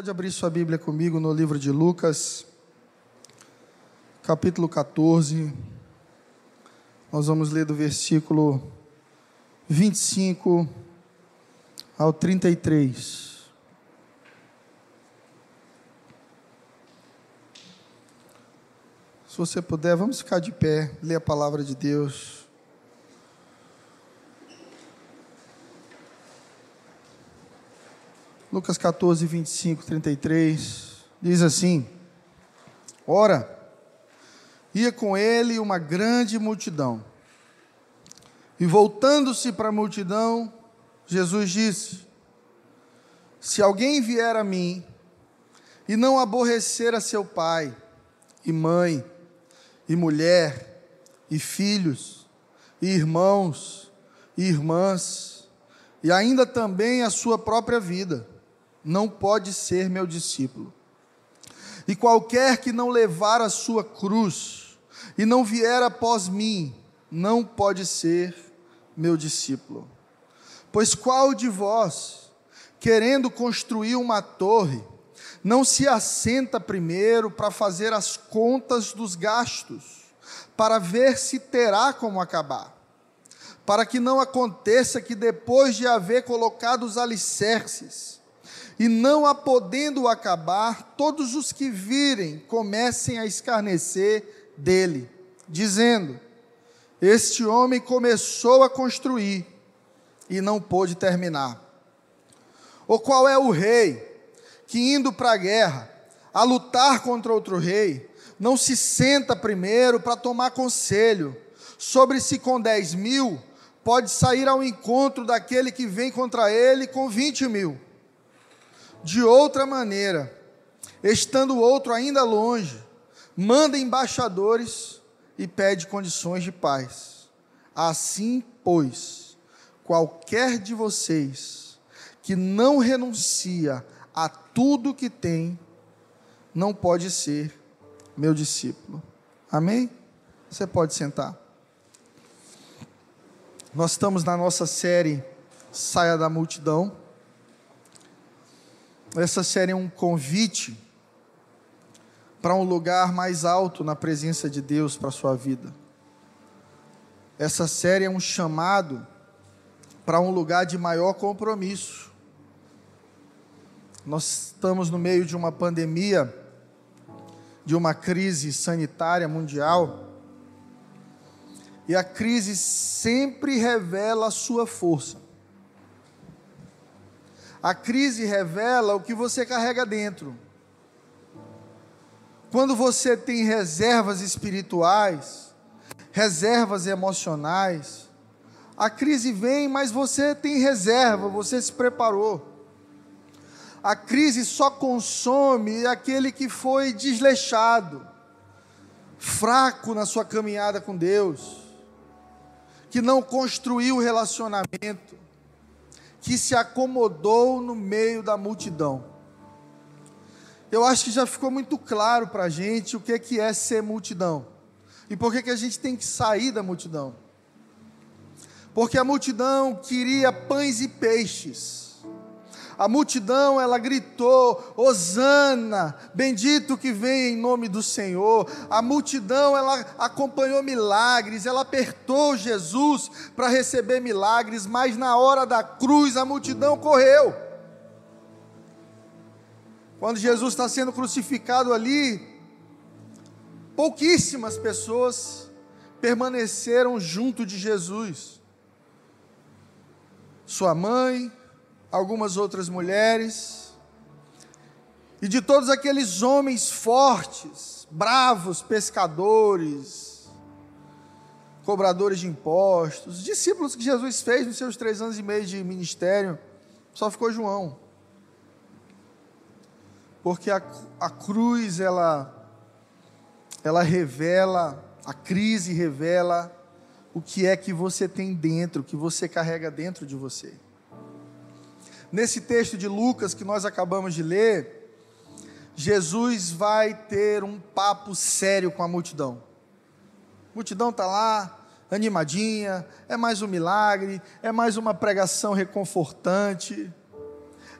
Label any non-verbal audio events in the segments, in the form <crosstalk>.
Pode abrir sua Bíblia comigo no livro de Lucas, capítulo 14. Nós vamos ler do versículo 25 ao 33. Se você puder, vamos ficar de pé, ler a palavra de Deus. Lucas 14, 25, 33, diz assim: Ora, ia com ele uma grande multidão. E voltando-se para a multidão, Jesus disse: Se alguém vier a mim e não aborrecer a seu pai, e mãe, e mulher, e filhos, e irmãos, e irmãs, e ainda também a sua própria vida, não pode ser meu discípulo. E qualquer que não levar a sua cruz e não vier após mim, não pode ser meu discípulo. Pois qual de vós, querendo construir uma torre, não se assenta primeiro para fazer as contas dos gastos, para ver se terá como acabar? Para que não aconteça que depois de haver colocado os alicerces, e não a podendo acabar, todos os que virem comecem a escarnecer dele, dizendo: Este homem começou a construir e não pôde terminar. Ou qual é o rei que, indo para a guerra, a lutar contra outro rei, não se senta primeiro para tomar conselho sobre se com dez mil pode sair ao encontro daquele que vem contra ele com vinte mil? De outra maneira, estando o outro ainda longe, manda embaixadores e pede condições de paz. Assim, pois, qualquer de vocês que não renuncia a tudo que tem, não pode ser meu discípulo. Amém? Você pode sentar. Nós estamos na nossa série Saia da Multidão. Essa série é um convite para um lugar mais alto na presença de Deus para a sua vida. Essa série é um chamado para um lugar de maior compromisso. Nós estamos no meio de uma pandemia, de uma crise sanitária mundial, e a crise sempre revela a sua força. A crise revela o que você carrega dentro. Quando você tem reservas espirituais, reservas emocionais, a crise vem, mas você tem reserva, você se preparou. A crise só consome aquele que foi desleixado, fraco na sua caminhada com Deus, que não construiu relacionamento, que se acomodou no meio da multidão. Eu acho que já ficou muito claro para a gente o que é ser multidão e por que, que a gente tem que sair da multidão. Porque a multidão queria pães e peixes a multidão ela gritou: Hosana, bendito que vem em nome do Senhor. A multidão ela acompanhou milagres, ela apertou Jesus para receber milagres, mas na hora da cruz a multidão correu. Quando Jesus está sendo crucificado ali, pouquíssimas pessoas permaneceram junto de Jesus. Sua mãe, algumas outras mulheres, e de todos aqueles homens fortes, bravos, pescadores, cobradores de impostos, discípulos que Jesus fez nos seus três anos e meio de ministério, só ficou João. Porque a, a cruz, ela, ela revela, a crise revela o que é que você tem dentro, o que você carrega dentro de você. Nesse texto de Lucas que nós acabamos de ler, Jesus vai ter um papo sério com a multidão. A multidão está lá, animadinha, é mais um milagre, é mais uma pregação reconfortante,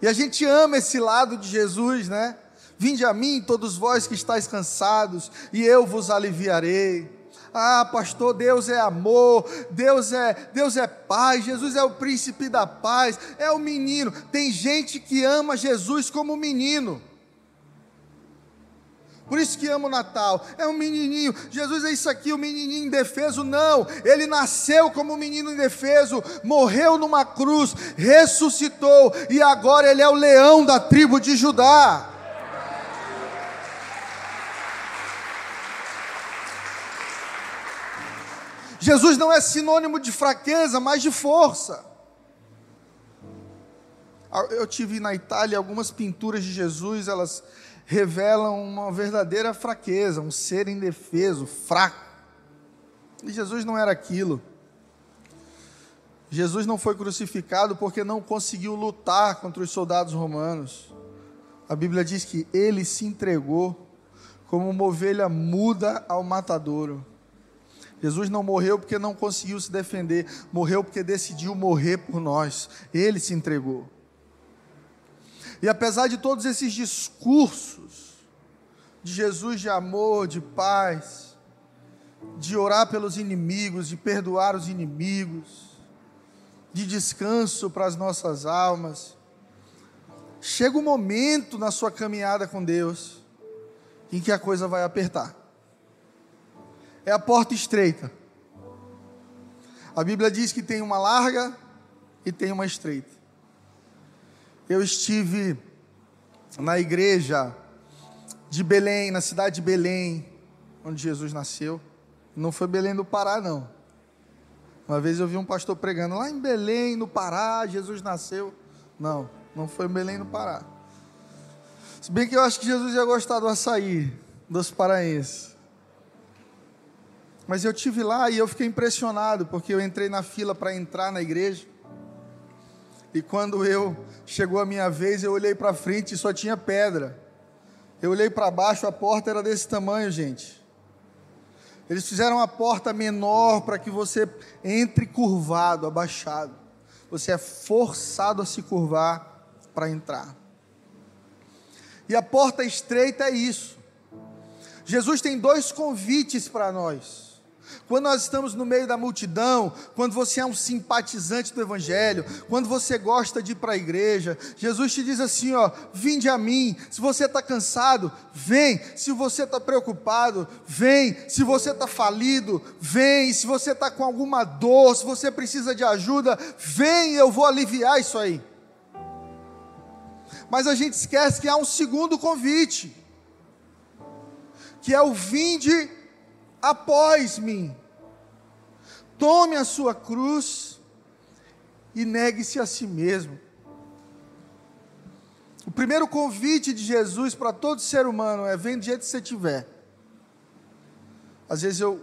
E a gente ama esse lado de Jesus, né? Vinde a mim, todos vós que estáis cansados, e eu vos aliviarei. Ah, pastor, Deus é amor, Deus é, Deus é paz, Jesus é o príncipe da paz, é o menino. Tem gente que ama Jesus como menino. Por isso que ama o Natal. É um menininho. Jesus é isso aqui, o um menininho indefeso. Não. Ele nasceu como um menino indefeso, morreu numa cruz, ressuscitou e agora ele é o leão da tribo de Judá. Jesus não é sinônimo de fraqueza, mas de força. Eu tive na Itália algumas pinturas de Jesus, elas revelam uma verdadeira fraqueza, um ser indefeso, fraco. E Jesus não era aquilo. Jesus não foi crucificado porque não conseguiu lutar contra os soldados romanos. A Bíblia diz que ele se entregou como uma ovelha muda ao matadouro. Jesus não morreu porque não conseguiu se defender, morreu porque decidiu morrer por nós. Ele se entregou. E apesar de todos esses discursos de Jesus de amor, de paz, de orar pelos inimigos, de perdoar os inimigos, de descanso para as nossas almas, chega um momento na sua caminhada com Deus em que a coisa vai apertar é a porta estreita. A Bíblia diz que tem uma larga e tem uma estreita. Eu estive na igreja de Belém, na cidade de Belém, onde Jesus nasceu. Não foi Belém do Pará, não. Uma vez eu vi um pastor pregando lá em Belém, no Pará, Jesus nasceu. Não, não foi Belém no Pará. Se bem que eu acho que Jesus ia gostar do açaí dos paraenses. Mas eu tive lá e eu fiquei impressionado, porque eu entrei na fila para entrar na igreja. E quando eu chegou a minha vez, eu olhei para frente e só tinha pedra. Eu olhei para baixo, a porta era desse tamanho, gente. Eles fizeram a porta menor para que você entre curvado, abaixado. Você é forçado a se curvar para entrar. E a porta estreita é isso. Jesus tem dois convites para nós. Quando nós estamos no meio da multidão, quando você é um simpatizante do Evangelho, quando você gosta de ir para a igreja, Jesus te diz assim: ó, vinde a mim. Se você está cansado, vem. Se você está preocupado, vem. Se você está falido, vem. Se você está com alguma dor, se você precisa de ajuda, vem. Eu vou aliviar isso aí. Mas a gente esquece que há um segundo convite, que é o vinde após mim. Tome a sua cruz e negue-se a si mesmo. O primeiro convite de Jesus para todo ser humano é: vem do jeito que você tiver. Às vezes eu,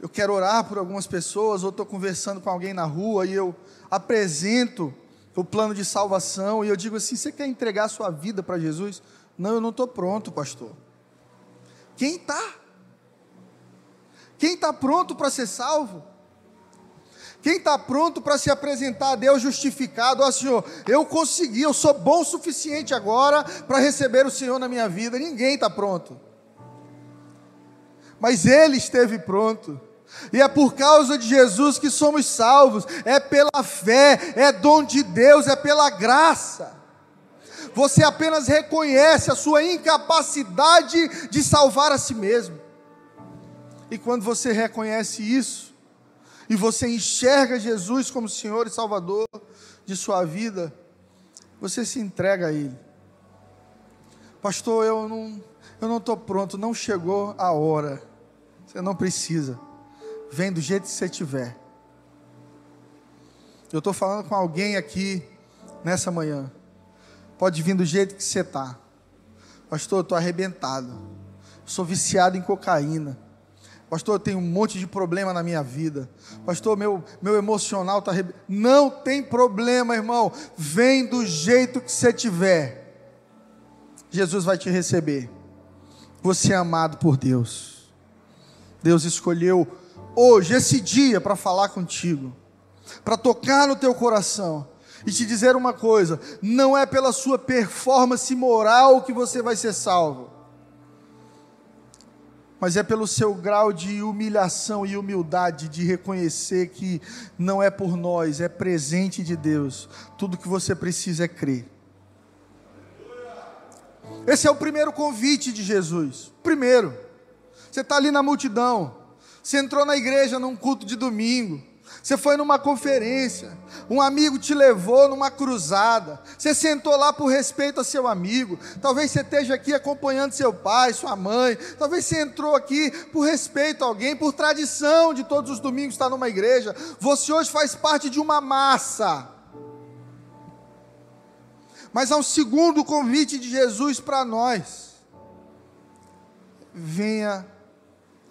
eu quero orar por algumas pessoas, ou estou conversando com alguém na rua e eu apresento o plano de salvação e eu digo assim: você quer entregar a sua vida para Jesus? Não, eu não estou pronto, pastor. Quem está? Quem está pronto para ser salvo? Quem está pronto para se apresentar a Deus justificado? Ó oh, Senhor, eu consegui, eu sou bom o suficiente agora para receber o Senhor na minha vida. Ninguém está pronto. Mas Ele esteve pronto. E é por causa de Jesus que somos salvos. É pela fé, é dom de Deus, é pela graça. Você apenas reconhece a sua incapacidade de salvar a si mesmo. E quando você reconhece isso, e você enxerga Jesus como Senhor e Salvador de sua vida, você se entrega a Ele. Pastor, eu não eu não estou pronto, não chegou a hora. Você não precisa. Vem do jeito que você tiver. Eu estou falando com alguém aqui nessa manhã. Pode vir do jeito que você está. Pastor, eu estou arrebentado. Sou viciado em cocaína. Pastor, eu tenho um monte de problema na minha vida. Pastor, meu, meu emocional está. Re... Não tem problema, irmão. Vem do jeito que você tiver. Jesus vai te receber. Você é amado por Deus. Deus escolheu hoje, esse dia, para falar contigo, para tocar no teu coração e te dizer uma coisa: não é pela sua performance moral que você vai ser salvo, mas é pelo seu grau de humilhação e humildade de reconhecer que não é por nós, é presente de Deus. Tudo que você precisa é crer. Esse é o primeiro convite de Jesus. Primeiro, você está ali na multidão, você entrou na igreja num culto de domingo, você foi numa conferência, um amigo te levou numa cruzada, você sentou lá por respeito a seu amigo, talvez você esteja aqui acompanhando seu pai, sua mãe, talvez você entrou aqui por respeito a alguém, por tradição de todos os domingos estar numa igreja, você hoje faz parte de uma massa. Mas há um segundo convite de Jesus para nós: venha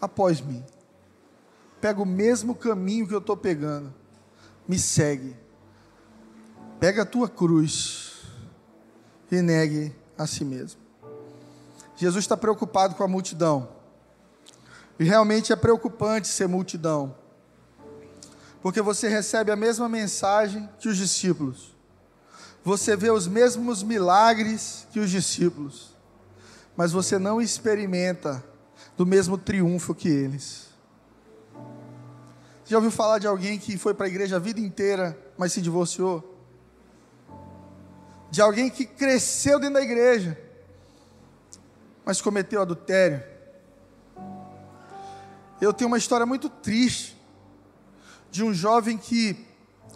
após mim pega o mesmo caminho que eu estou pegando, me segue, pega a tua cruz e negue a si mesmo. Jesus está preocupado com a multidão, e realmente é preocupante ser multidão, porque você recebe a mesma mensagem que os discípulos, você vê os mesmos milagres que os discípulos, mas você não experimenta do mesmo triunfo que eles. Já ouviu falar de alguém que foi para a igreja a vida inteira, mas se divorciou? De alguém que cresceu dentro da igreja, mas cometeu adultério? Eu tenho uma história muito triste de um jovem que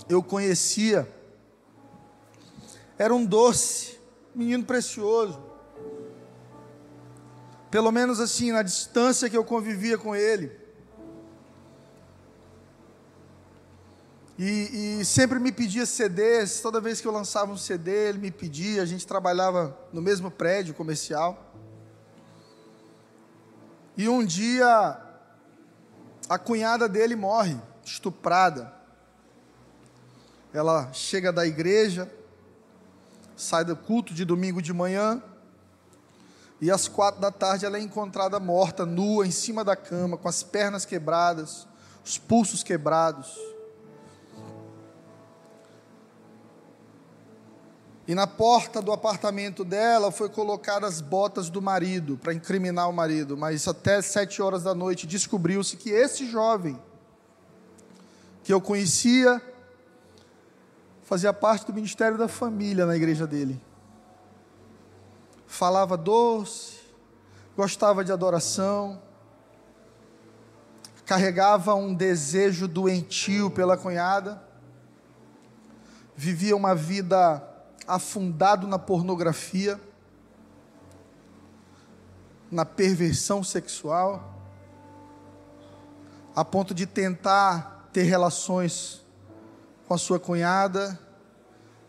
eu conhecia. Era um doce, menino precioso. Pelo menos assim, na distância que eu convivia com ele. E, e, sempre me pedia CDs, toda vez que eu lançava um CD, ele me pedia, a gente trabalhava no mesmo prédio comercial. E um dia, a cunhada dele morre, estuprada. Ela chega da igreja, sai do culto de domingo de manhã, e às quatro da tarde ela é encontrada morta, nua, em cima da cama, com as pernas quebradas, os pulsos quebrados. E na porta do apartamento dela foi colocadas as botas do marido para incriminar o marido. Mas até sete horas da noite descobriu-se que esse jovem que eu conhecia fazia parte do ministério da família na igreja dele. Falava doce, gostava de adoração, carregava um desejo doentio pela cunhada, vivia uma vida afundado na pornografia, na perversão sexual, a ponto de tentar ter relações com a sua cunhada,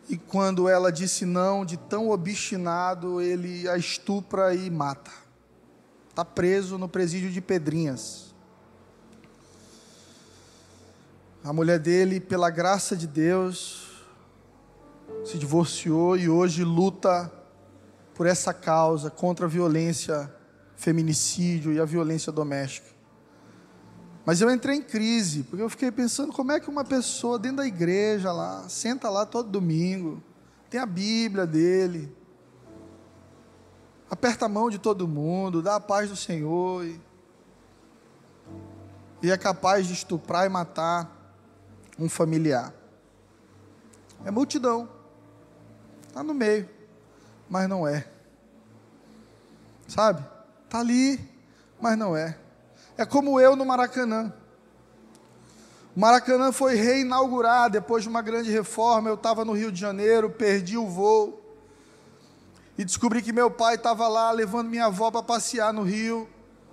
e quando ela disse não, de tão obstinado, ele a estupra e mata. Está preso no presídio de Pedrinhas. A mulher dele, pela graça de Deus, se divorciou e hoje luta por essa causa contra a violência, feminicídio e a violência doméstica. Mas eu entrei em crise, porque eu fiquei pensando como é que uma pessoa dentro da igreja lá, senta lá todo domingo, tem a Bíblia dele, aperta a mão de todo mundo, dá a paz do Senhor e, e é capaz de estuprar e matar um familiar. É multidão. Está no meio, mas não é. Sabe? Está ali, mas não é. É como eu no Maracanã. O Maracanã foi reinaugurado depois de uma grande reforma. Eu estava no Rio de Janeiro, perdi o voo. E descobri que meu pai estava lá levando minha avó para passear no Rio,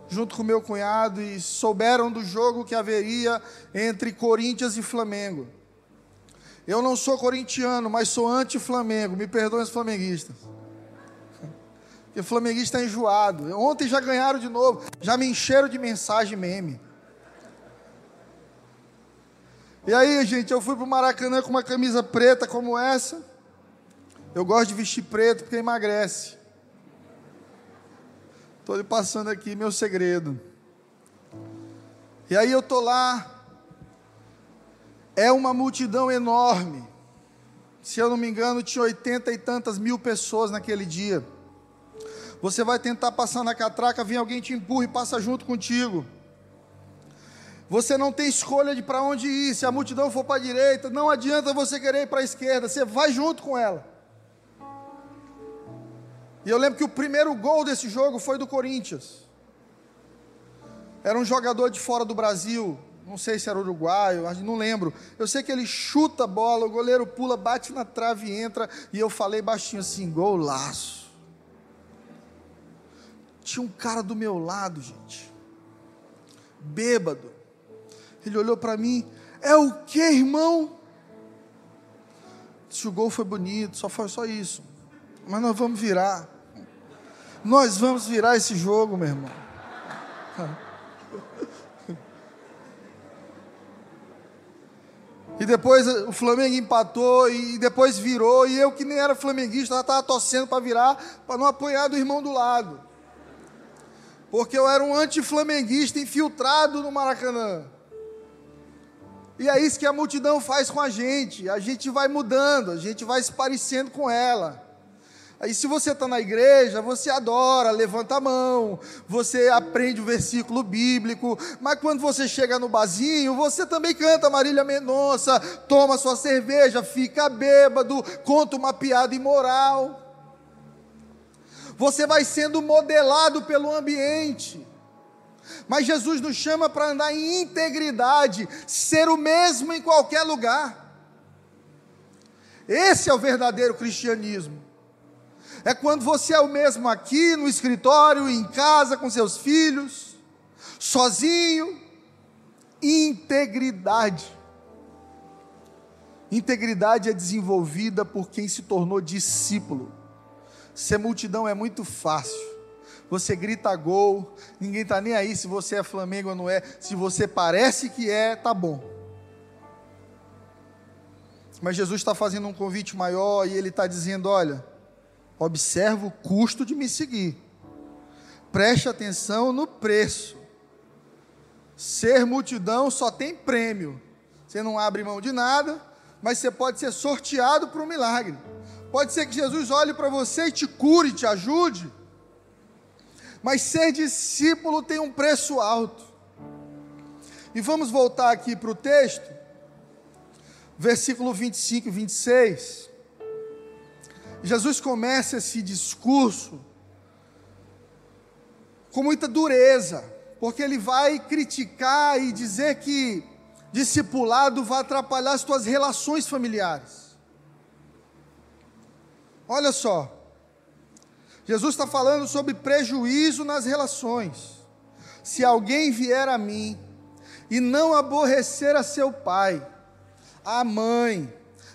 junto com meu cunhado, e souberam do jogo que haveria entre Corinthians e Flamengo. Eu não sou corintiano, mas sou anti-Flamengo. Me perdoem os flamenguistas. Porque flamenguista é enjoado. Ontem já ganharam de novo. Já me encheram de mensagem meme. E aí, gente, eu fui para o Maracanã com uma camisa preta como essa. Eu gosto de vestir preto porque emagrece. Estou lhe passando aqui meu segredo. E aí eu estou lá é uma multidão enorme. Se eu não me engano, tinha oitenta e tantas mil pessoas naquele dia. Você vai tentar passar na catraca, vem alguém te empurra e passa junto contigo. Você não tem escolha de para onde ir. Se a multidão for para a direita, não adianta você querer ir para a esquerda, você vai junto com ela. E eu lembro que o primeiro gol desse jogo foi do Corinthians. Era um jogador de fora do Brasil, não sei se era uruguaio, não lembro. Eu sei que ele chuta a bola, o goleiro pula, bate na trave e entra. E eu falei baixinho assim: golaço. Tinha um cara do meu lado, gente, bêbado. Ele olhou para mim: é o que, irmão? Se o gol foi bonito, só foi só isso. Mas nós vamos virar. Nós vamos virar esse jogo, meu irmão. <laughs> E depois o Flamengo empatou e depois virou. E eu, que nem era flamenguista, estava torcendo para virar, para não apoiar do irmão do lado. Porque eu era um anti-flamenguista infiltrado no Maracanã. E é isso que a multidão faz com a gente. A gente vai mudando, a gente vai se parecendo com ela. Aí, se você está na igreja, você adora, levanta a mão, você aprende o versículo bíblico, mas quando você chega no barzinho, você também canta Marília Mendonça, toma sua cerveja, fica bêbado, conta uma piada imoral. Você vai sendo modelado pelo ambiente. Mas Jesus nos chama para andar em integridade, ser o mesmo em qualquer lugar. Esse é o verdadeiro cristianismo. É quando você é o mesmo aqui no escritório, em casa, com seus filhos, sozinho. Integridade. Integridade é desenvolvida por quem se tornou discípulo. Ser multidão é muito fácil. Você grita gol, ninguém está nem aí se você é Flamengo ou não é. Se você parece que é, tá bom. Mas Jesus está fazendo um convite maior e ele está dizendo: olha, observa o custo de me seguir. Preste atenção no preço. Ser multidão só tem prêmio. Você não abre mão de nada, mas você pode ser sorteado para um milagre. Pode ser que Jesus olhe para você e te cure, te ajude. Mas ser discípulo tem um preço alto. E vamos voltar aqui para o texto, versículo 25 e 26. Jesus começa esse discurso com muita dureza, porque ele vai criticar e dizer que discipulado vai atrapalhar as tuas relações familiares. Olha só, Jesus está falando sobre prejuízo nas relações. Se alguém vier a mim e não aborrecer a seu pai, a mãe,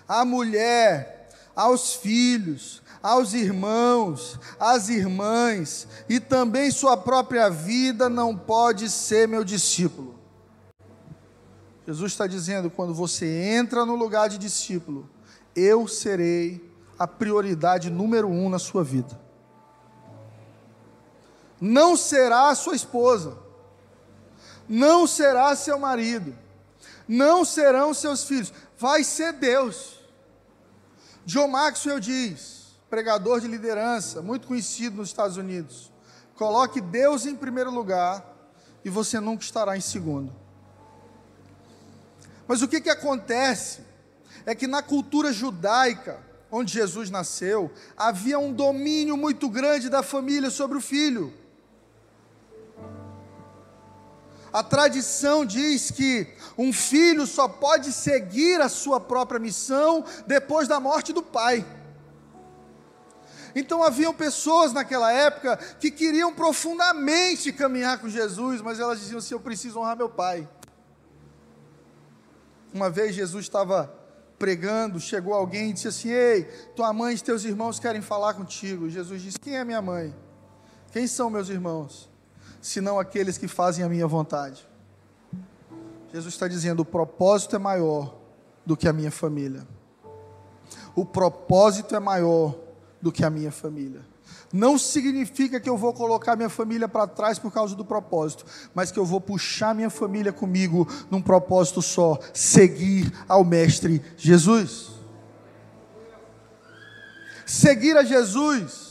a mulher, aos filhos, aos irmãos, às irmãs, e também sua própria vida não pode ser meu discípulo. Jesus está dizendo: quando você entra no lugar de discípulo, eu serei a prioridade número um na sua vida. Não será sua esposa, não será seu marido, não serão seus filhos, vai ser Deus. John Maxwell diz, pregador de liderança, muito conhecido nos Estados Unidos: coloque Deus em primeiro lugar e você nunca estará em segundo. Mas o que, que acontece é que na cultura judaica, onde Jesus nasceu, havia um domínio muito grande da família sobre o filho. A tradição diz que um filho só pode seguir a sua própria missão depois da morte do pai. Então haviam pessoas naquela época que queriam profundamente caminhar com Jesus, mas elas diziam assim: Eu preciso honrar meu pai. Uma vez Jesus estava pregando, chegou alguém e disse assim: Ei, tua mãe e teus irmãos querem falar contigo. Jesus disse: Quem é minha mãe? Quem são meus irmãos? Senão aqueles que fazem a minha vontade. Jesus está dizendo: o propósito é maior do que a minha família. O propósito é maior do que a minha família. Não significa que eu vou colocar minha família para trás por causa do propósito, mas que eu vou puxar minha família comigo num propósito só: seguir ao Mestre Jesus. Seguir a Jesus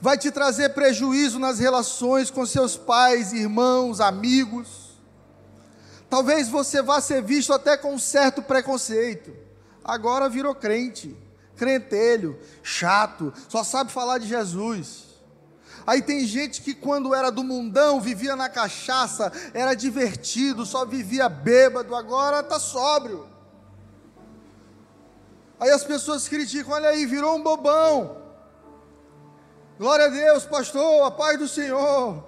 vai te trazer prejuízo nas relações com seus pais, irmãos, amigos. Talvez você vá ser visto até com um certo preconceito. Agora virou crente, crentelho, chato, só sabe falar de Jesus. Aí tem gente que quando era do mundão, vivia na cachaça, era divertido, só vivia bêbado, agora está sóbrio. Aí as pessoas criticam, olha aí, virou um bobão. Glória a Deus, pastor, a paz do Senhor.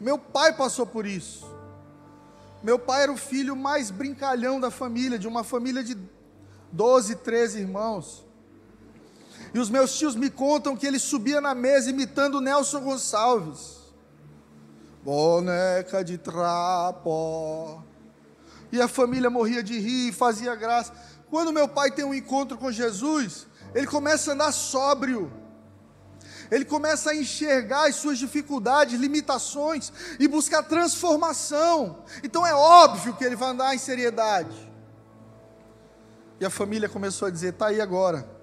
Meu pai passou por isso. Meu pai era o filho mais brincalhão da família, de uma família de 12, 13 irmãos. E os meus tios me contam que ele subia na mesa imitando Nelson Gonçalves. Boneca de trapo. E a família morria de rir, fazia graça. Quando meu pai tem um encontro com Jesus, ele começa a andar sóbrio. Ele começa a enxergar as suas dificuldades, limitações e buscar transformação. Então é óbvio que ele vai andar em seriedade. E a família começou a dizer: tá aí agora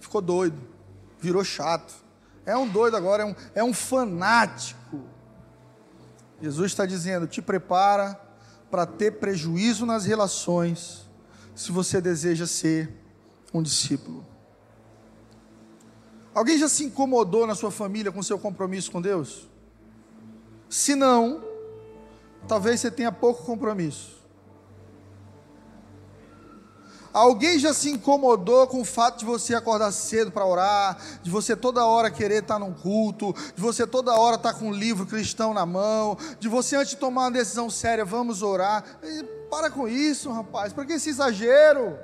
ficou doido, virou chato. É um doido agora, é um, é um fanático. Jesus está dizendo: te prepara para ter prejuízo nas relações, se você deseja ser um discípulo. Alguém já se incomodou na sua família com seu compromisso com Deus? Se não, talvez você tenha pouco compromisso. Alguém já se incomodou com o fato de você acordar cedo para orar, de você toda hora querer estar num culto, de você toda hora estar com um livro cristão na mão, de você antes de tomar uma decisão séria, vamos orar. Para com isso, rapaz, para que esse exagero?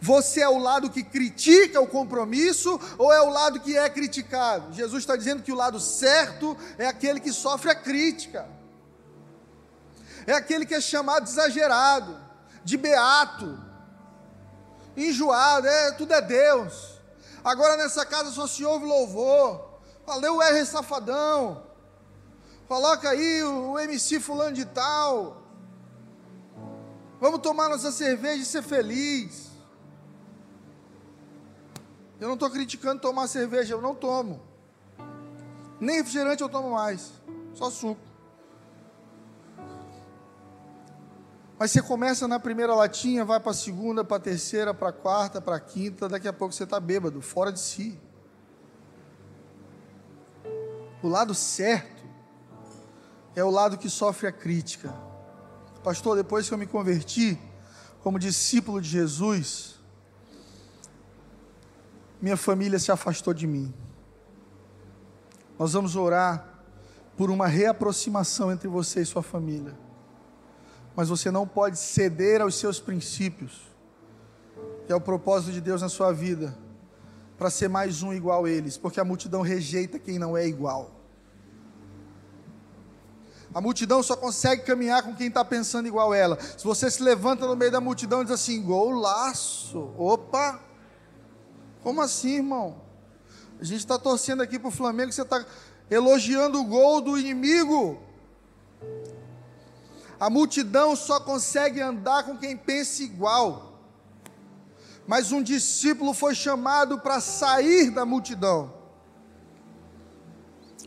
Você é o lado que critica o compromisso ou é o lado que é criticado? Jesus está dizendo que o lado certo é aquele que sofre a crítica, é aquele que é chamado de exagerado, de beato, enjoado, é, tudo é Deus. Agora nessa casa só se ouve louvor. Valeu R Safadão. Coloca aí o MC fulano de tal. Vamos tomar nossa cerveja e ser feliz. Eu não estou criticando tomar cerveja, eu não tomo. Nem refrigerante eu tomo mais. Só suco. Mas você começa na primeira latinha, vai para a segunda, para a terceira, para a quarta, para a quinta, daqui a pouco você está bêbado, fora de si. O lado certo é o lado que sofre a crítica. Pastor, depois que eu me converti como discípulo de Jesus, minha família se afastou de mim. Nós vamos orar por uma reaproximação entre você e sua família mas você não pode ceder aos seus princípios, que é o propósito de Deus na sua vida, para ser mais um igual a eles, porque a multidão rejeita quem não é igual. A multidão só consegue caminhar com quem está pensando igual a ela. Se você se levanta no meio da multidão e diz assim, golaço, opa, como assim, irmão? A gente está torcendo aqui para o Flamengo, você está elogiando o gol do inimigo. A multidão só consegue andar com quem pensa igual. Mas um discípulo foi chamado para sair da multidão.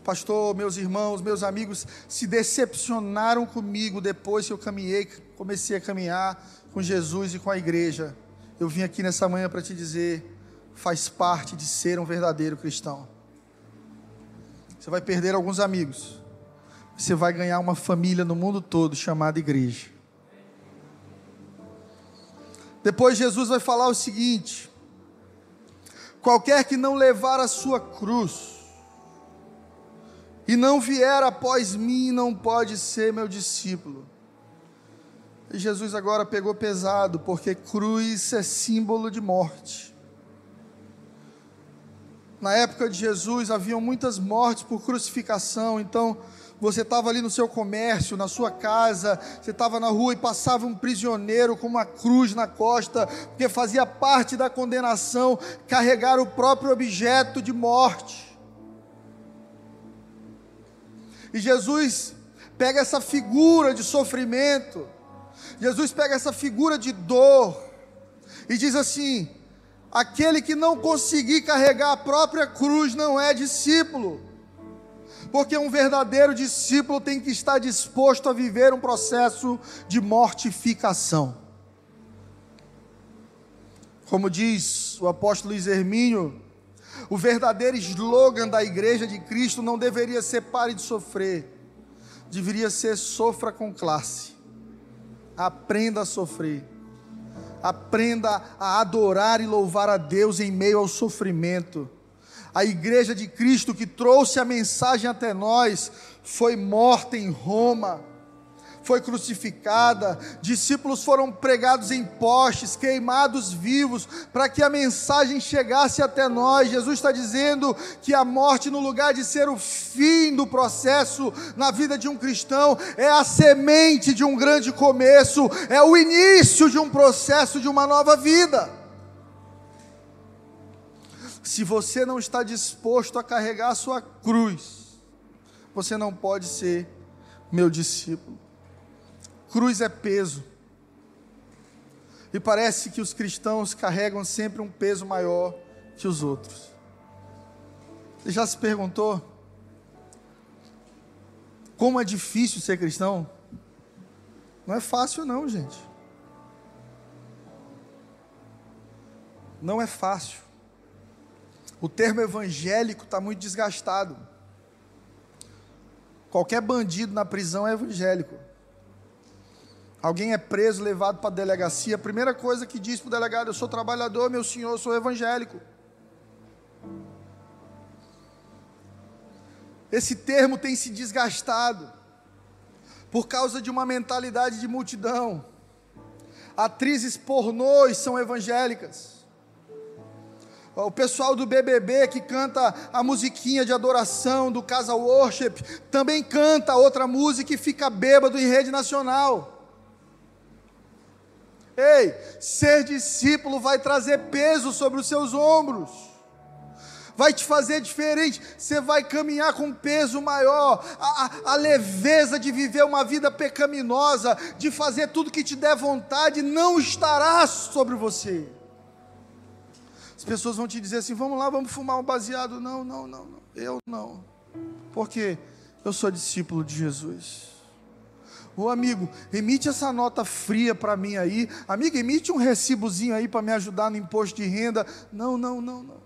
Pastor, meus irmãos, meus amigos se decepcionaram comigo depois que eu caminhei, comecei a caminhar com Jesus e com a igreja. Eu vim aqui nessa manhã para te dizer, faz parte de ser um verdadeiro cristão. Você vai perder alguns amigos você vai ganhar uma família no mundo todo chamada igreja. Depois Jesus vai falar o seguinte: qualquer que não levar a sua cruz e não vier após mim, não pode ser meu discípulo. E Jesus agora pegou pesado, porque cruz é símbolo de morte. Na época de Jesus haviam muitas mortes por crucificação, então você estava ali no seu comércio, na sua casa, você estava na rua e passava um prisioneiro com uma cruz na costa, porque fazia parte da condenação carregar o próprio objeto de morte. E Jesus pega essa figura de sofrimento, Jesus pega essa figura de dor e diz assim: Aquele que não conseguir carregar a própria cruz não é discípulo. Porque um verdadeiro discípulo tem que estar disposto a viver um processo de mortificação. Como diz o apóstolo Luiz Hermínio, o verdadeiro slogan da igreja de Cristo não deveria ser pare de sofrer, deveria ser sofra com classe. Aprenda a sofrer. Aprenda a adorar e louvar a Deus em meio ao sofrimento. A igreja de Cristo que trouxe a mensagem até nós foi morta em Roma foi crucificada, discípulos foram pregados em postes, queimados vivos, para que a mensagem chegasse até nós. Jesus está dizendo que a morte, no lugar de ser o fim do processo na vida de um cristão, é a semente de um grande começo, é o início de um processo de uma nova vida. Se você não está disposto a carregar a sua cruz, você não pode ser meu discípulo. Cruz é peso. E parece que os cristãos carregam sempre um peso maior que os outros. Você já se perguntou como é difícil ser cristão? Não é fácil, não, gente. Não é fácil. O termo evangélico está muito desgastado. Qualquer bandido na prisão é evangélico. Alguém é preso, levado para a delegacia, a primeira coisa que diz para o delegado: Eu sou trabalhador, meu senhor, eu sou evangélico. Esse termo tem se desgastado por causa de uma mentalidade de multidão. Atrizes pornôs são evangélicas. O pessoal do BBB que canta a musiquinha de adoração do Casa Worship também canta outra música e fica bêbado em rede nacional. Ei, ser discípulo vai trazer peso sobre os seus ombros, vai te fazer diferente, você vai caminhar com peso maior, a, a, a leveza de viver uma vida pecaminosa, de fazer tudo que te der vontade, não estará sobre você. As pessoas vão te dizer assim: vamos lá, vamos fumar um baseado. Não, não, não, não. eu não, porque eu sou discípulo de Jesus. Ô amigo, emite essa nota fria para mim aí. Amigo, emite um recibozinho aí para me ajudar no imposto de renda. Não, não, não, não.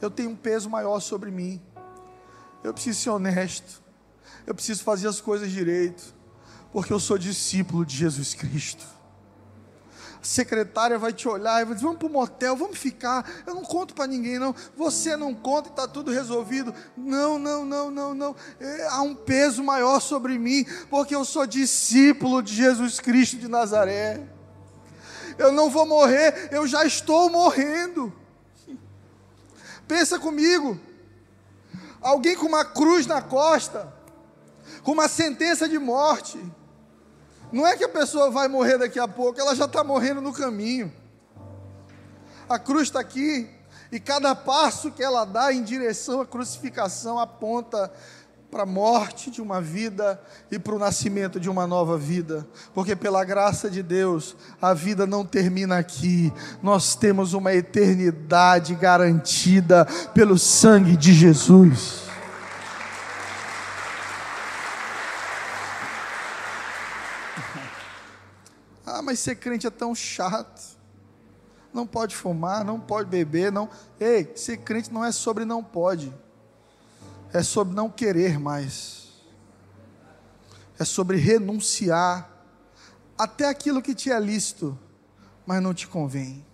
Eu tenho um peso maior sobre mim. Eu preciso ser honesto. Eu preciso fazer as coisas direito. Porque eu sou discípulo de Jesus Cristo secretária vai te olhar e vai dizer: vamos para o motel, vamos ficar. Eu não conto para ninguém, não. Você não conta e está tudo resolvido. Não, não, não, não, não. É, há um peso maior sobre mim, porque eu sou discípulo de Jesus Cristo de Nazaré. Eu não vou morrer, eu já estou morrendo. Pensa comigo. Alguém com uma cruz na costa, com uma sentença de morte não é que a pessoa vai morrer daqui a pouco, ela já está morrendo no caminho. A cruz está aqui, e cada passo que ela dá em direção à crucificação aponta para a morte de uma vida e para o nascimento de uma nova vida, porque pela graça de Deus, a vida não termina aqui, nós temos uma eternidade garantida pelo sangue de Jesus. Ah, mas ser crente é tão chato. Não pode fumar, não pode beber, não. Ei, ser crente não é sobre não pode. É sobre não querer mais. É sobre renunciar até aquilo que te é lícito, mas não te convém.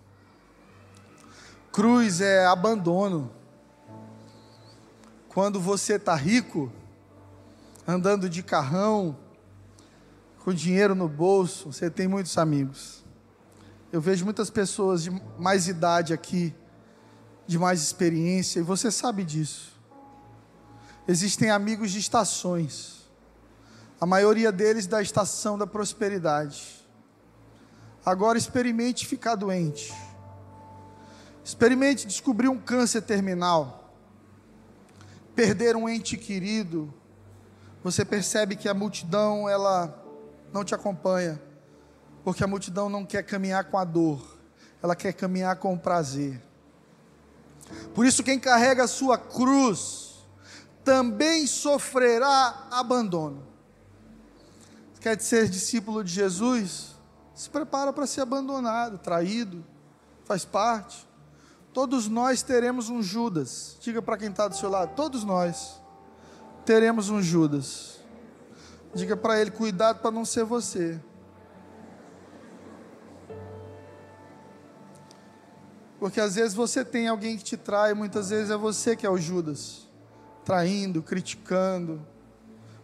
Cruz é abandono. Quando você está rico, andando de carrão, com dinheiro no bolso, você tem muitos amigos. Eu vejo muitas pessoas de mais idade aqui, de mais experiência, e você sabe disso. Existem amigos de estações, a maioria deles da estação da prosperidade. Agora experimente ficar doente. Experimente descobrir um câncer terminal. Perder um ente querido. Você percebe que a multidão ela não te acompanha, porque a multidão não quer caminhar com a dor, ela quer caminhar com prazer. Por isso, quem carrega a sua cruz também sofrerá abandono. Quer ser discípulo de Jesus? Se prepara para ser abandonado, traído, faz parte. Todos nós teremos um Judas. Diga para quem está do seu lado: todos nós teremos um Judas. Diga para ele: cuidado para não ser você. Porque às vezes você tem alguém que te trai, muitas vezes é você que é o Judas, traindo, criticando,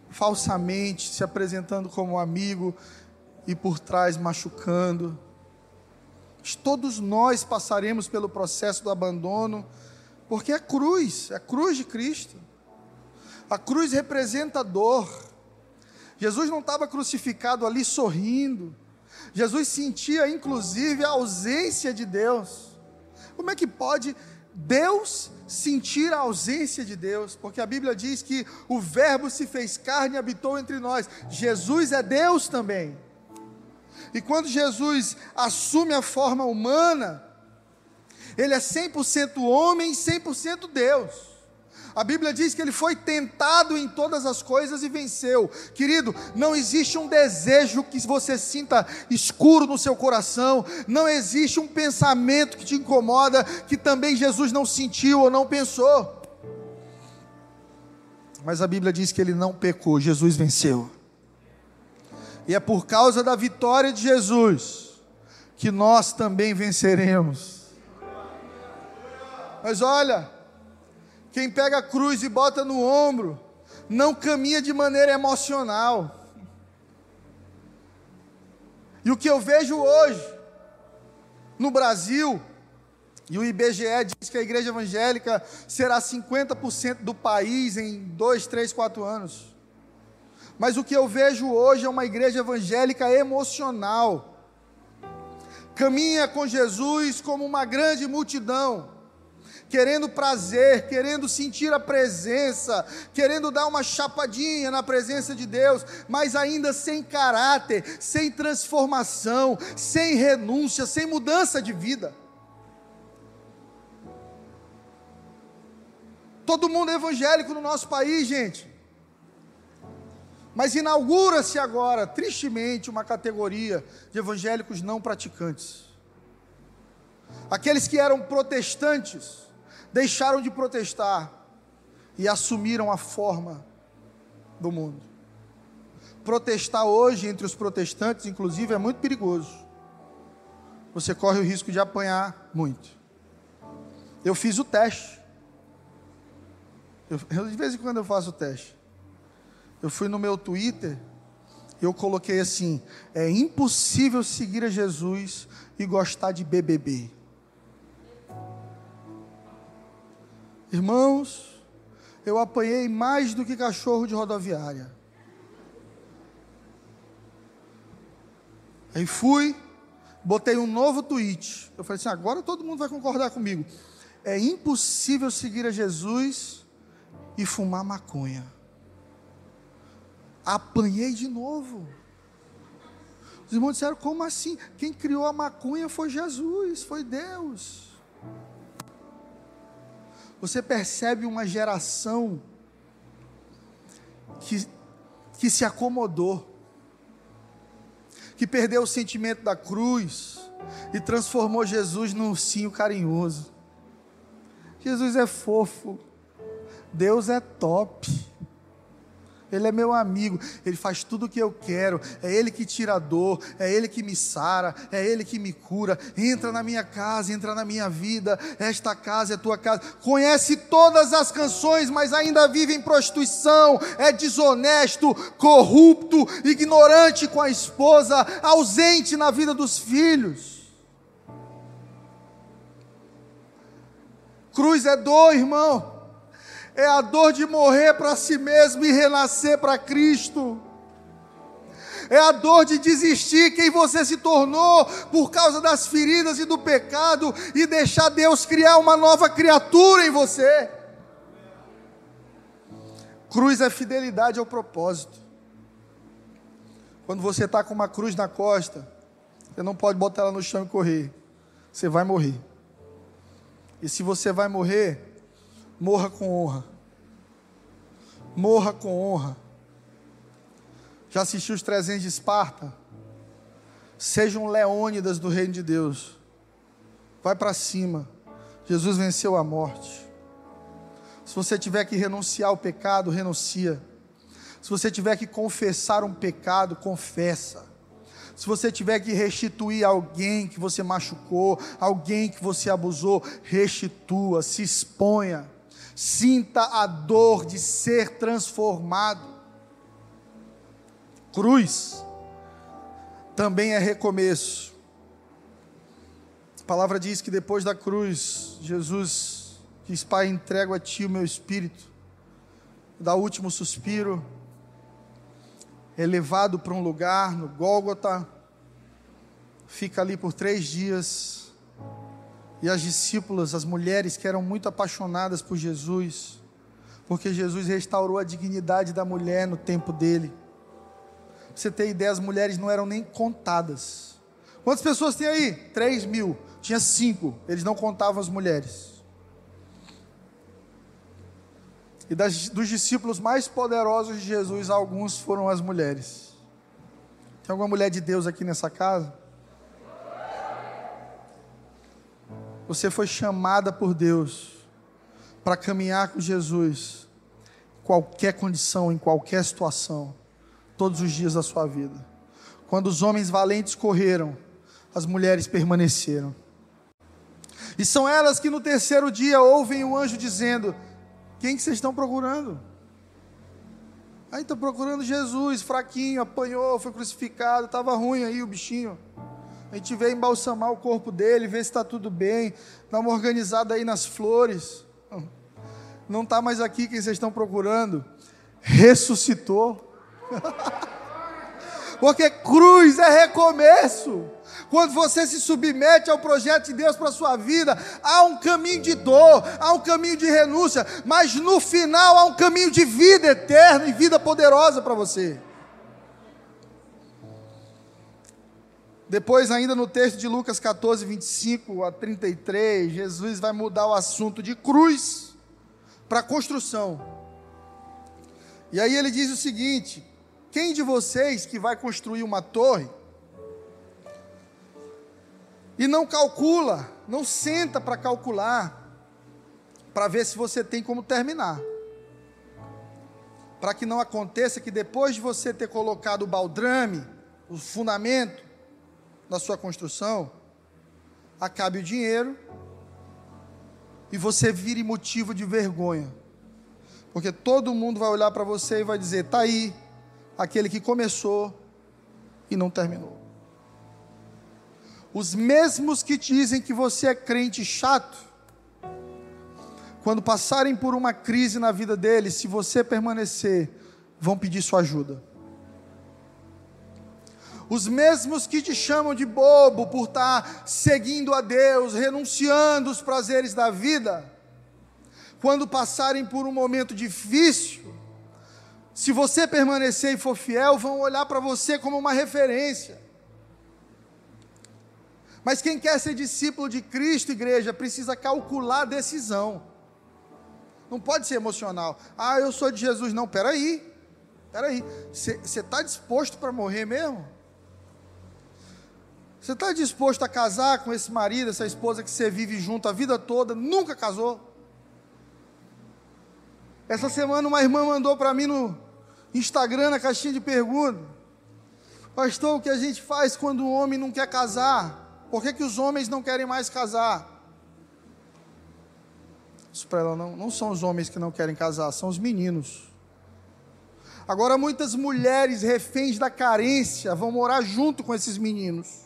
falsamente se apresentando como amigo e por trás machucando. Todos nós passaremos pelo processo do abandono, porque é a cruz, é a cruz de Cristo. A cruz representa a dor. Jesus não estava crucificado ali sorrindo. Jesus sentia inclusive a ausência de Deus. Como é que pode Deus sentir a ausência de Deus? Porque a Bíblia diz que o Verbo se fez carne e habitou entre nós. Jesus é Deus também. E quando Jesus assume a forma humana, ele é 100% homem e 100% Deus. A Bíblia diz que ele foi tentado em todas as coisas e venceu. Querido, não existe um desejo que você sinta escuro no seu coração, não existe um pensamento que te incomoda que também Jesus não sentiu ou não pensou. Mas a Bíblia diz que ele não pecou, Jesus venceu. E é por causa da vitória de Jesus que nós também venceremos. Mas olha, quem pega a cruz e bota no ombro, não caminha de maneira emocional. E o que eu vejo hoje, no Brasil, e o IBGE diz que a igreja evangélica será 50% do país em dois, três, quatro anos. Mas o que eu vejo hoje é uma igreja evangélica emocional. Caminha com Jesus como uma grande multidão querendo prazer, querendo sentir a presença, querendo dar uma chapadinha na presença de Deus, mas ainda sem caráter, sem transformação, sem renúncia, sem mudança de vida. Todo mundo é evangélico no nosso país, gente. Mas inaugura-se agora, tristemente, uma categoria de evangélicos não praticantes. Aqueles que eram protestantes, deixaram de protestar e assumiram a forma do mundo. Protestar hoje entre os protestantes, inclusive, é muito perigoso. Você corre o risco de apanhar muito. Eu fiz o teste. Eu, de vez em quando eu faço o teste. Eu fui no meu Twitter, eu coloquei assim: é impossível seguir a Jesus e gostar de BBB. Irmãos, eu apanhei mais do que cachorro de rodoviária. Aí fui, botei um novo tweet. Eu falei assim: agora todo mundo vai concordar comigo. É impossível seguir a Jesus e fumar maconha. Apanhei de novo. Os irmãos disseram: como assim? Quem criou a maconha foi Jesus, foi Deus você percebe uma geração que, que se acomodou, que perdeu o sentimento da cruz e transformou Jesus num ursinho carinhoso. Jesus é fofo, Deus é top. Ele é meu amigo, Ele faz tudo o que eu quero, é Ele que tira a dor, é Ele que me sara, é Ele que me cura. Entra na minha casa, entra na minha vida, esta casa é tua casa. Conhece todas as canções, mas ainda vive em prostituição, é desonesto, corrupto, ignorante com a esposa, ausente na vida dos filhos. Cruz é dor, irmão é a dor de morrer para si mesmo e renascer para Cristo. É a dor de desistir quem você se tornou por causa das feridas e do pecado e deixar Deus criar uma nova criatura em você. Cruz é fidelidade ao propósito. Quando você está com uma cruz na costa, você não pode botar ela no chão e correr. você vai morrer. E se você vai morrer, morra com honra. Morra com honra. Já assistiu os 300 de Esparta? Sejam leônidas do reino de Deus. Vai para cima. Jesus venceu a morte. Se você tiver que renunciar ao pecado, renuncia. Se você tiver que confessar um pecado, confessa. Se você tiver que restituir alguém que você machucou, alguém que você abusou, restitua, se exponha. Sinta a dor de ser transformado. Cruz também é recomeço. A palavra diz que depois da cruz, Jesus diz: Pai, entrego a Ti o meu espírito. Dá o último suspiro, é levado para um lugar no Gólgota, fica ali por três dias, e as discípulas, as mulheres que eram muito apaixonadas por Jesus, porque Jesus restaurou a dignidade da mulher no tempo dele. Pra você ter ideia, as mulheres não eram nem contadas. Quantas pessoas tem aí? Três mil. Tinha cinco. Eles não contavam as mulheres. E das, dos discípulos mais poderosos de Jesus, alguns foram as mulheres. Tem alguma mulher de Deus aqui nessa casa? Você foi chamada por Deus para caminhar com Jesus, qualquer condição, em qualquer situação, todos os dias da sua vida. Quando os homens valentes correram, as mulheres permaneceram. E são elas que no terceiro dia ouvem o anjo dizendo: Quem que vocês estão procurando? Aí estão procurando Jesus, fraquinho, apanhou, foi crucificado, estava ruim aí o bichinho. A gente veio embalsamar o corpo dele, ver se está tudo bem, dar uma organizada aí nas flores. Não está mais aqui quem vocês estão procurando. Ressuscitou. <laughs> Porque cruz é recomeço. Quando você se submete ao projeto de Deus para a sua vida, há um caminho de dor, há um caminho de renúncia, mas no final há um caminho de vida eterna e vida poderosa para você. Depois, ainda no texto de Lucas 14, 25 a 33, Jesus vai mudar o assunto de cruz para construção. E aí ele diz o seguinte: quem de vocês que vai construir uma torre e não calcula, não senta para calcular, para ver se você tem como terminar? Para que não aconteça que depois de você ter colocado o baldrame, o fundamento, da sua construção, acabe o dinheiro e você vire motivo de vergonha. Porque todo mundo vai olhar para você e vai dizer: está aí, aquele que começou e não terminou. Os mesmos que dizem que você é crente chato, quando passarem por uma crise na vida deles, se você permanecer, vão pedir sua ajuda. Os mesmos que te chamam de bobo por estar seguindo a Deus, renunciando os prazeres da vida, quando passarem por um momento difícil, se você permanecer e for fiel, vão olhar para você como uma referência. Mas quem quer ser discípulo de Cristo, igreja, precisa calcular a decisão. Não pode ser emocional. Ah, eu sou de Jesus. Não, peraí. Peraí. Você está disposto para morrer mesmo? Você está disposto a casar com esse marido, essa esposa que você vive junto a vida toda, nunca casou? Essa semana uma irmã mandou para mim no Instagram, na caixinha de perguntas: Pastor, o que a gente faz quando o homem não quer casar? Por que, que os homens não querem mais casar? Isso para ela não, não são os homens que não querem casar, são os meninos. Agora, muitas mulheres reféns da carência vão morar junto com esses meninos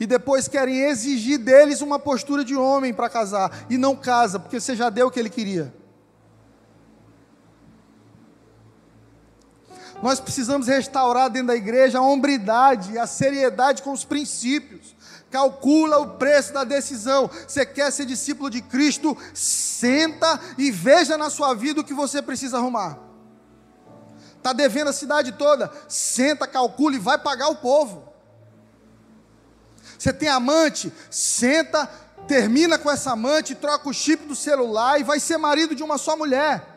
e depois querem exigir deles uma postura de homem para casar e não casa, porque você já deu o que ele queria. Nós precisamos restaurar dentro da igreja a hombridade, a seriedade com os princípios. Calcula o preço da decisão. Você quer ser discípulo de Cristo? Senta e veja na sua vida o que você precisa arrumar. Está devendo a cidade toda? Senta, calcula e vai pagar o povo. Você tem amante? Senta, termina com essa amante, troca o chip do celular e vai ser marido de uma só mulher.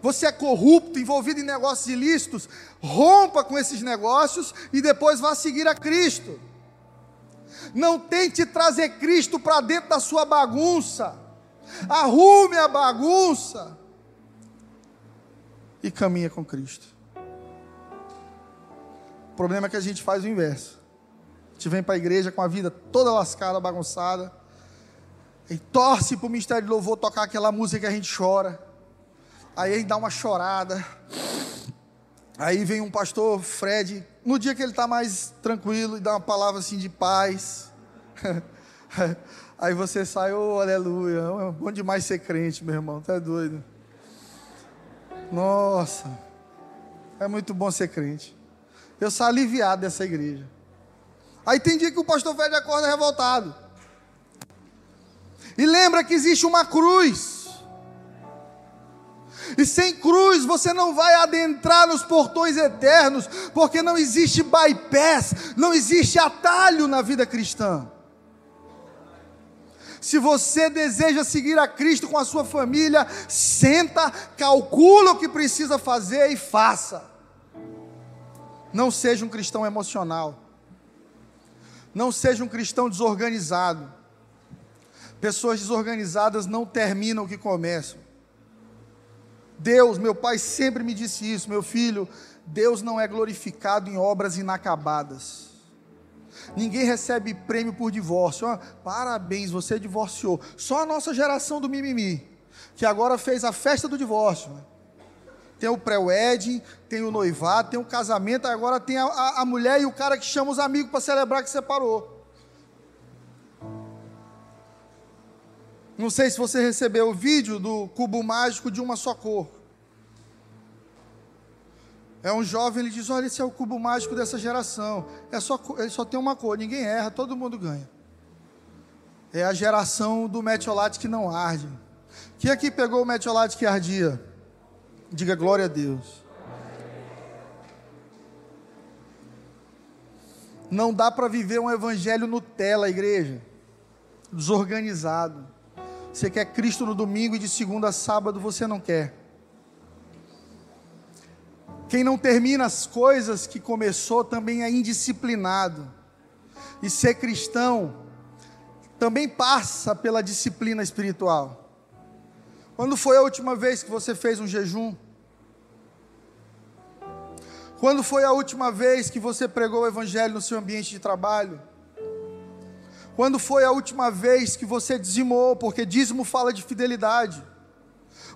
Você é corrupto, envolvido em negócios ilícitos, rompa com esses negócios e depois vá seguir a Cristo. Não tente trazer Cristo para dentro da sua bagunça. Arrume a bagunça e caminha com Cristo. O problema é que a gente faz o inverso. Gente vem para a igreja com a vida toda lascada, bagunçada, e torce para o ministério de louvor tocar aquela música que a gente chora. Aí dá uma chorada. Aí vem um pastor Fred, no dia que ele está mais tranquilo, e dá uma palavra assim de paz. <laughs> Aí você sai, oh, aleluia, é bom demais ser crente, meu irmão, tá doido. Nossa, é muito bom ser crente. Eu sou aliviado dessa igreja. Aí tem dia que o pastor Fred acorda revoltado. E lembra que existe uma cruz. E sem cruz você não vai adentrar nos portões eternos, porque não existe bypass, não existe atalho na vida cristã. Se você deseja seguir a Cristo com a sua família, senta, calcula o que precisa fazer e faça. Não seja um cristão emocional. Não seja um cristão desorganizado. Pessoas desorganizadas não terminam o que começam. Deus, meu pai sempre me disse isso, meu filho, Deus não é glorificado em obras inacabadas. Ninguém recebe prêmio por divórcio. Parabéns, você divorciou. Só a nossa geração do mimimi, que agora fez a festa do divórcio. Né? Tem o pré-wedding, tem o noivado, tem o casamento, agora tem a, a, a mulher e o cara que chama os amigos para celebrar que separou. Não sei se você recebeu o vídeo do cubo mágico de uma só cor. É um jovem, ele diz: Olha, esse é o cubo mágico dessa geração. É só, ele só tem uma cor, ninguém erra, todo mundo ganha. É a geração do metiolate que não arde. Quem aqui pegou o metiolate que ardia? Diga glória a Deus. Não dá para viver um evangelho Nutella, igreja. Desorganizado. Você quer Cristo no domingo e de segunda a sábado você não quer. Quem não termina as coisas que começou também é indisciplinado. E ser cristão também passa pela disciplina espiritual. Quando foi a última vez que você fez um jejum? Quando foi a última vez que você pregou o evangelho no seu ambiente de trabalho? Quando foi a última vez que você dizimou? Porque dízimo fala de fidelidade.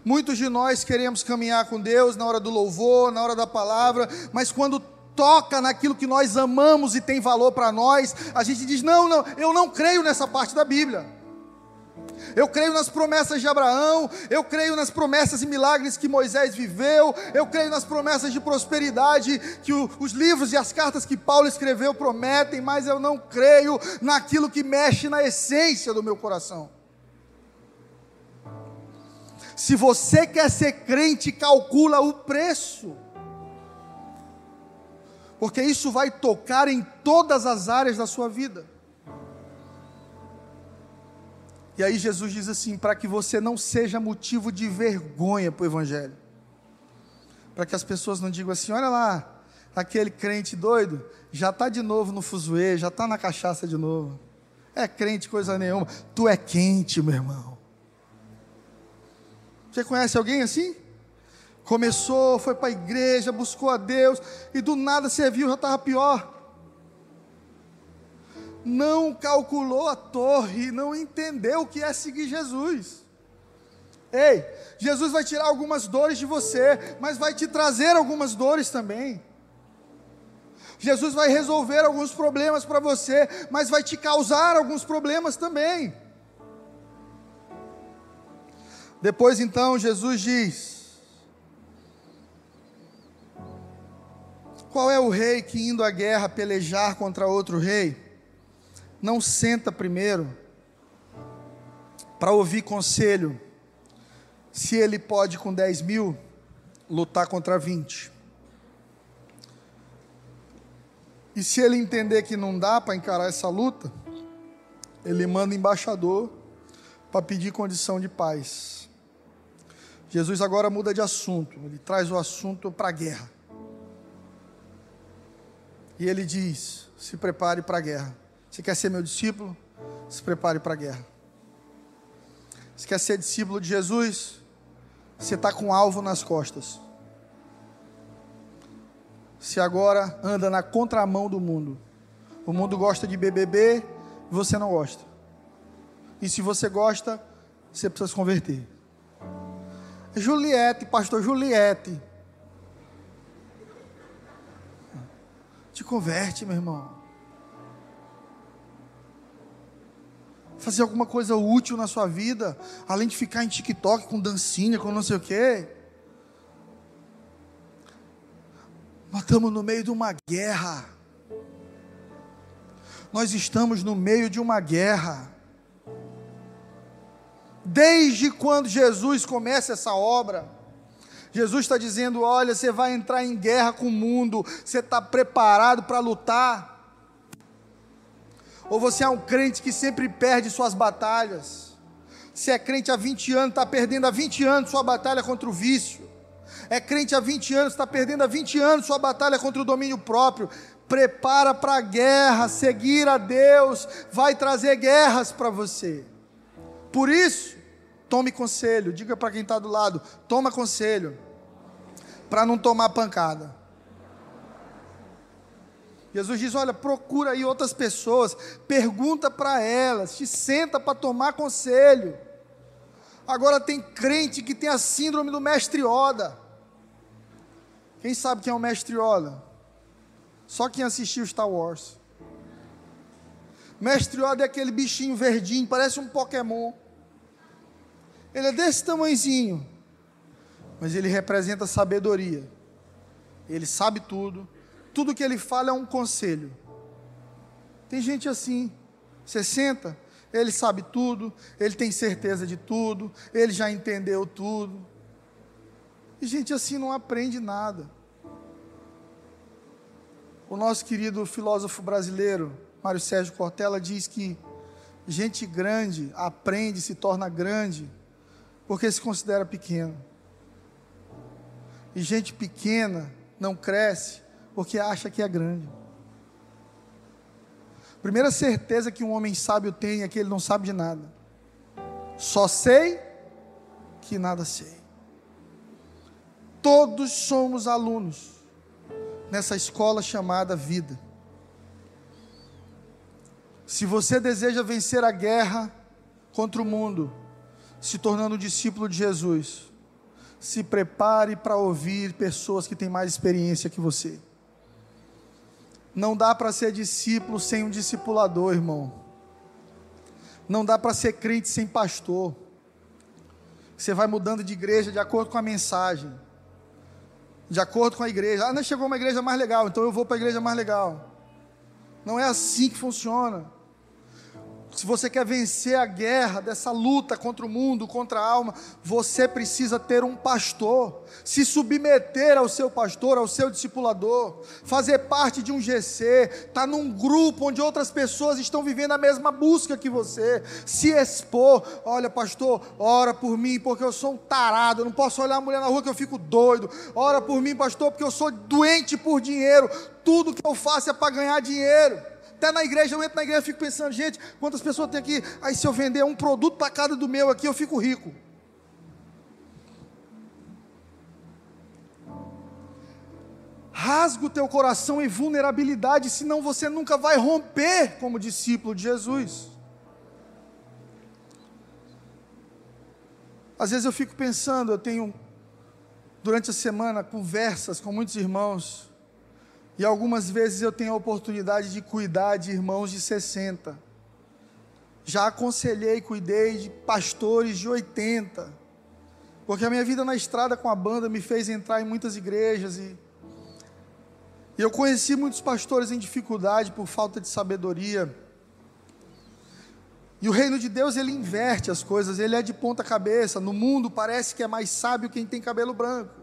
Muitos de nós queremos caminhar com Deus na hora do louvor, na hora da palavra, mas quando toca naquilo que nós amamos e tem valor para nós, a gente diz: não, não, eu não creio nessa parte da Bíblia. Eu creio nas promessas de Abraão, eu creio nas promessas e milagres que Moisés viveu, eu creio nas promessas de prosperidade que o, os livros e as cartas que Paulo escreveu prometem, mas eu não creio naquilo que mexe na essência do meu coração. Se você quer ser crente, calcula o preço. Porque isso vai tocar em todas as áreas da sua vida. E aí Jesus diz assim: para que você não seja motivo de vergonha para o Evangelho. Para que as pessoas não digam assim: olha lá, aquele crente doido, já está de novo no fuzuê, já está na cachaça de novo. É crente coisa nenhuma. Tu é quente, meu irmão. Você conhece alguém assim? Começou, foi para a igreja, buscou a Deus, e do nada você viu, já estava pior não calculou a torre, não entendeu o que é seguir Jesus. Ei, Jesus vai tirar algumas dores de você, mas vai te trazer algumas dores também. Jesus vai resolver alguns problemas para você, mas vai te causar alguns problemas também. Depois então Jesus diz: Qual é o rei que indo à guerra pelejar contra outro rei? Não senta primeiro para ouvir conselho se ele pode com 10 mil lutar contra 20. E se ele entender que não dá para encarar essa luta, ele manda embaixador para pedir condição de paz. Jesus agora muda de assunto, ele traz o assunto para a guerra. E ele diz: se prepare para a guerra. Você quer ser meu discípulo? Se prepare para a guerra. Você quer ser discípulo de Jesus? Você está com um alvo nas costas. Se agora anda na contramão do mundo. O mundo gosta de BBB, você não gosta. E se você gosta, você precisa se converter. Juliette, pastor Juliette. Te converte, meu irmão. Fazer alguma coisa útil na sua vida, além de ficar em TikTok com dancinha, com não sei o quê. Nós estamos no meio de uma guerra. Nós estamos no meio de uma guerra. Desde quando Jesus começa essa obra, Jesus está dizendo: olha, você vai entrar em guerra com o mundo, você está preparado para lutar? Ou você é um crente que sempre perde suas batalhas? Se é crente há 20 anos, está perdendo há 20 anos sua batalha contra o vício. É crente há 20 anos, está perdendo há 20 anos sua batalha contra o domínio próprio. Prepara para a guerra, seguir a Deus vai trazer guerras para você. Por isso, tome conselho, diga para quem está do lado, toma conselho, para não tomar pancada. Jesus diz: olha, procura aí outras pessoas, pergunta para elas, te senta para tomar conselho. Agora tem crente que tem a síndrome do mestre Oda. Quem sabe quem é o mestre Oda? Só quem assistiu Star Wars. Mestre Oda é aquele bichinho verdinho, parece um Pokémon. Ele é desse tamanhozinho, mas ele representa sabedoria. Ele sabe tudo, tudo que ele fala é um conselho. Tem gente assim, você senta, ele sabe tudo, ele tem certeza de tudo, ele já entendeu tudo. E gente assim não aprende nada. O nosso querido filósofo brasileiro, Mário Sérgio Cortella, diz que gente grande aprende, se torna grande porque se considera pequeno. E gente pequena não cresce porque acha que é grande. Primeira certeza que um homem sábio tem é que ele não sabe de nada. Só sei que nada sei. Todos somos alunos nessa escola chamada vida. Se você deseja vencer a guerra contra o mundo, se tornando discípulo de Jesus, se prepare para ouvir pessoas que têm mais experiência que você. Não dá para ser discípulo sem um discipulador, irmão. Não dá para ser crente sem pastor. Você vai mudando de igreja de acordo com a mensagem, de acordo com a igreja. Ah, não chegou uma igreja mais legal, então eu vou para a igreja mais legal. Não é assim que funciona. Se você quer vencer a guerra dessa luta contra o mundo, contra a alma, você precisa ter um pastor, se submeter ao seu pastor, ao seu discipulador, fazer parte de um GC, estar tá num grupo onde outras pessoas estão vivendo a mesma busca que você, se expor. Olha, pastor, ora por mim, porque eu sou um tarado, eu não posso olhar a mulher na rua que eu fico doido. Ora por mim, pastor, porque eu sou doente por dinheiro. Tudo que eu faço é para ganhar dinheiro. Até na igreja, eu entro na igreja e fico pensando, gente, quantas pessoas tem aqui? Aí se eu vender um produto para cada do meu aqui, eu fico rico. Rasga o teu coração em vulnerabilidade, senão você nunca vai romper como discípulo de Jesus. Às vezes eu fico pensando, eu tenho durante a semana conversas com muitos irmãos e algumas vezes eu tenho a oportunidade de cuidar de irmãos de 60. Já aconselhei, cuidei de pastores de 80. Porque a minha vida na estrada com a banda me fez entrar em muitas igrejas e, e eu conheci muitos pastores em dificuldade por falta de sabedoria. E o reino de Deus, ele inverte as coisas, ele é de ponta cabeça. No mundo parece que é mais sábio quem tem cabelo branco,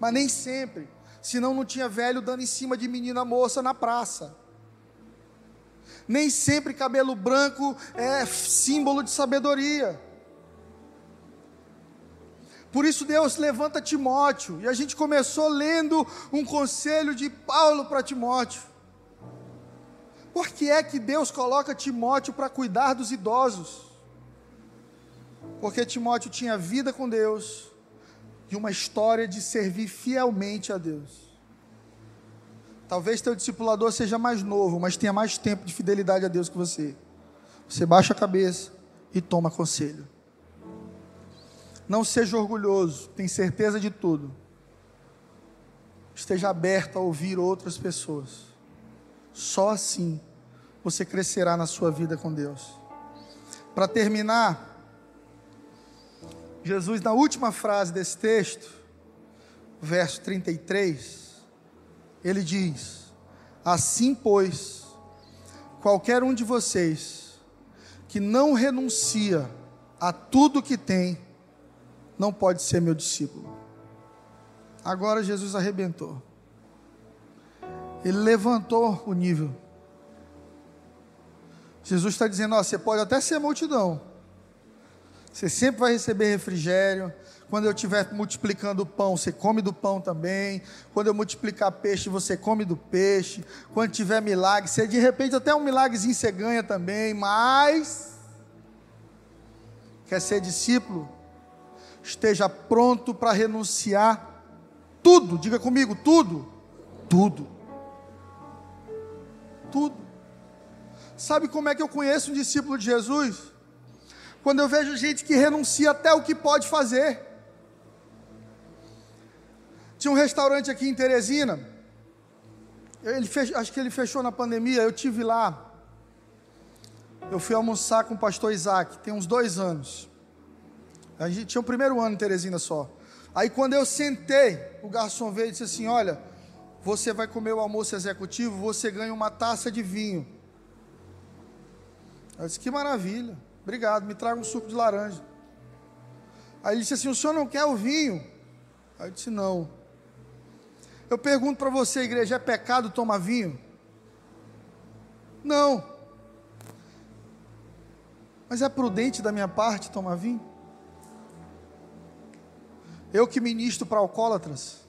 mas nem sempre senão não tinha velho dando em cima de menina moça na praça. Nem sempre cabelo branco é símbolo de sabedoria. Por isso Deus levanta Timóteo, e a gente começou lendo um conselho de Paulo para Timóteo. Por que é que Deus coloca Timóteo para cuidar dos idosos? Porque Timóteo tinha vida com Deus e uma história de servir fielmente a Deus. Talvez teu discipulador seja mais novo, mas tenha mais tempo de fidelidade a Deus que você. Você baixa a cabeça e toma conselho. Não seja orgulhoso, tem certeza de tudo. Esteja aberto a ouvir outras pessoas. Só assim você crescerá na sua vida com Deus. Para terminar, Jesus, na última frase desse texto, verso 33, ele diz: Assim, pois, qualquer um de vocês que não renuncia a tudo que tem, não pode ser meu discípulo. Agora Jesus arrebentou. Ele levantou o nível. Jesus está dizendo: ó, você pode até ser multidão, você sempre vai receber refrigério. Quando eu estiver multiplicando o pão, você come do pão também. Quando eu multiplicar peixe, você come do peixe. Quando tiver milagre, você de repente até um milagrezinho você ganha também. Mas quer ser discípulo? Esteja pronto para renunciar tudo. Diga comigo, tudo. Tudo. Tudo. Sabe como é que eu conheço um discípulo de Jesus? Quando eu vejo gente que renuncia até o que pode fazer. Tinha um restaurante aqui em Teresina, ele fech, acho que ele fechou na pandemia, eu tive lá. Eu fui almoçar com o pastor Isaac, tem uns dois anos. A gente tinha o primeiro ano em Teresina só. Aí quando eu sentei, o garçom veio e disse assim: Olha, você vai comer o almoço executivo, você ganha uma taça de vinho. Eu disse: Que maravilha. Obrigado, me traga um suco de laranja. Aí ele disse assim: O senhor não quer o vinho? Aí eu disse: Não. Eu pergunto para você, igreja: é pecado tomar vinho? Não. Mas é prudente da minha parte tomar vinho? Eu que ministro para alcoólatras.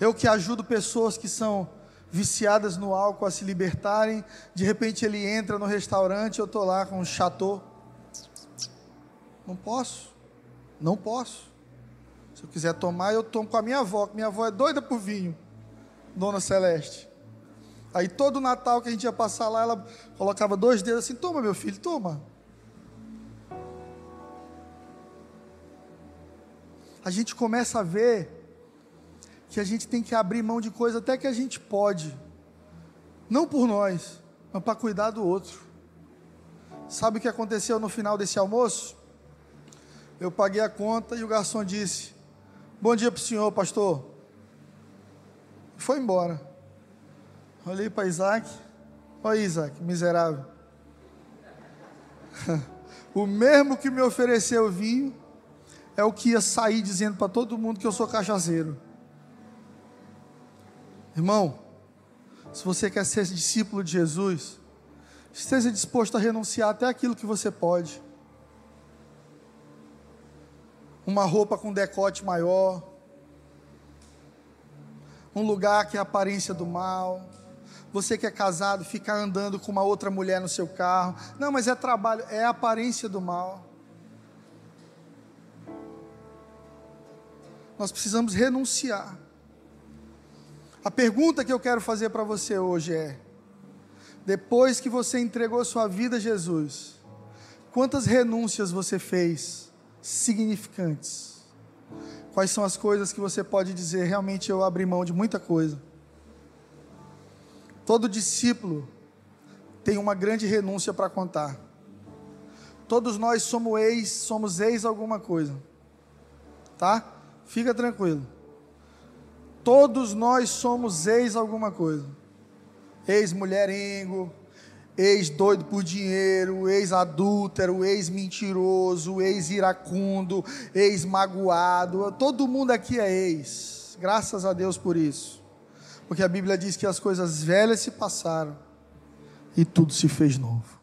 Eu que ajudo pessoas que são viciadas no álcool a se libertarem. De repente ele entra no restaurante, eu estou lá com um chateau. Não posso, não posso. Se eu quiser tomar, eu tomo com a minha avó, que minha avó é doida por vinho, Dona Celeste. Aí todo Natal que a gente ia passar lá, ela colocava dois dedos assim: toma, meu filho, toma. A gente começa a ver que a gente tem que abrir mão de coisa até que a gente pode, não por nós, mas para cuidar do outro. Sabe o que aconteceu no final desse almoço? Eu paguei a conta e o garçom disse: Bom dia para o senhor, pastor. E foi embora. Olhei para Isaac. Olha Isaac, miserável. <laughs> o mesmo que me ofereceu vinho é o que ia sair dizendo para todo mundo que eu sou cachaceiro. Irmão, se você quer ser discípulo de Jesus, esteja disposto a renunciar até aquilo que você pode. Uma roupa com decote maior, um lugar que é a aparência do mal. Você que é casado, ficar andando com uma outra mulher no seu carro. Não, mas é trabalho, é a aparência do mal. Nós precisamos renunciar. A pergunta que eu quero fazer para você hoje é: depois que você entregou sua vida a Jesus, quantas renúncias você fez significantes? Quais são as coisas que você pode dizer, realmente eu abri mão de muita coisa? Todo discípulo tem uma grande renúncia para contar. Todos nós somos ex, somos ex alguma coisa. Tá? Fica tranquilo. Todos nós somos ex alguma coisa. Ex-mulherengo, ex-doido por dinheiro, ex-adúltero, ex-mentiroso, ex-iracundo, ex-magoado. Todo mundo aqui é ex. Graças a Deus por isso. Porque a Bíblia diz que as coisas velhas se passaram e tudo se fez novo.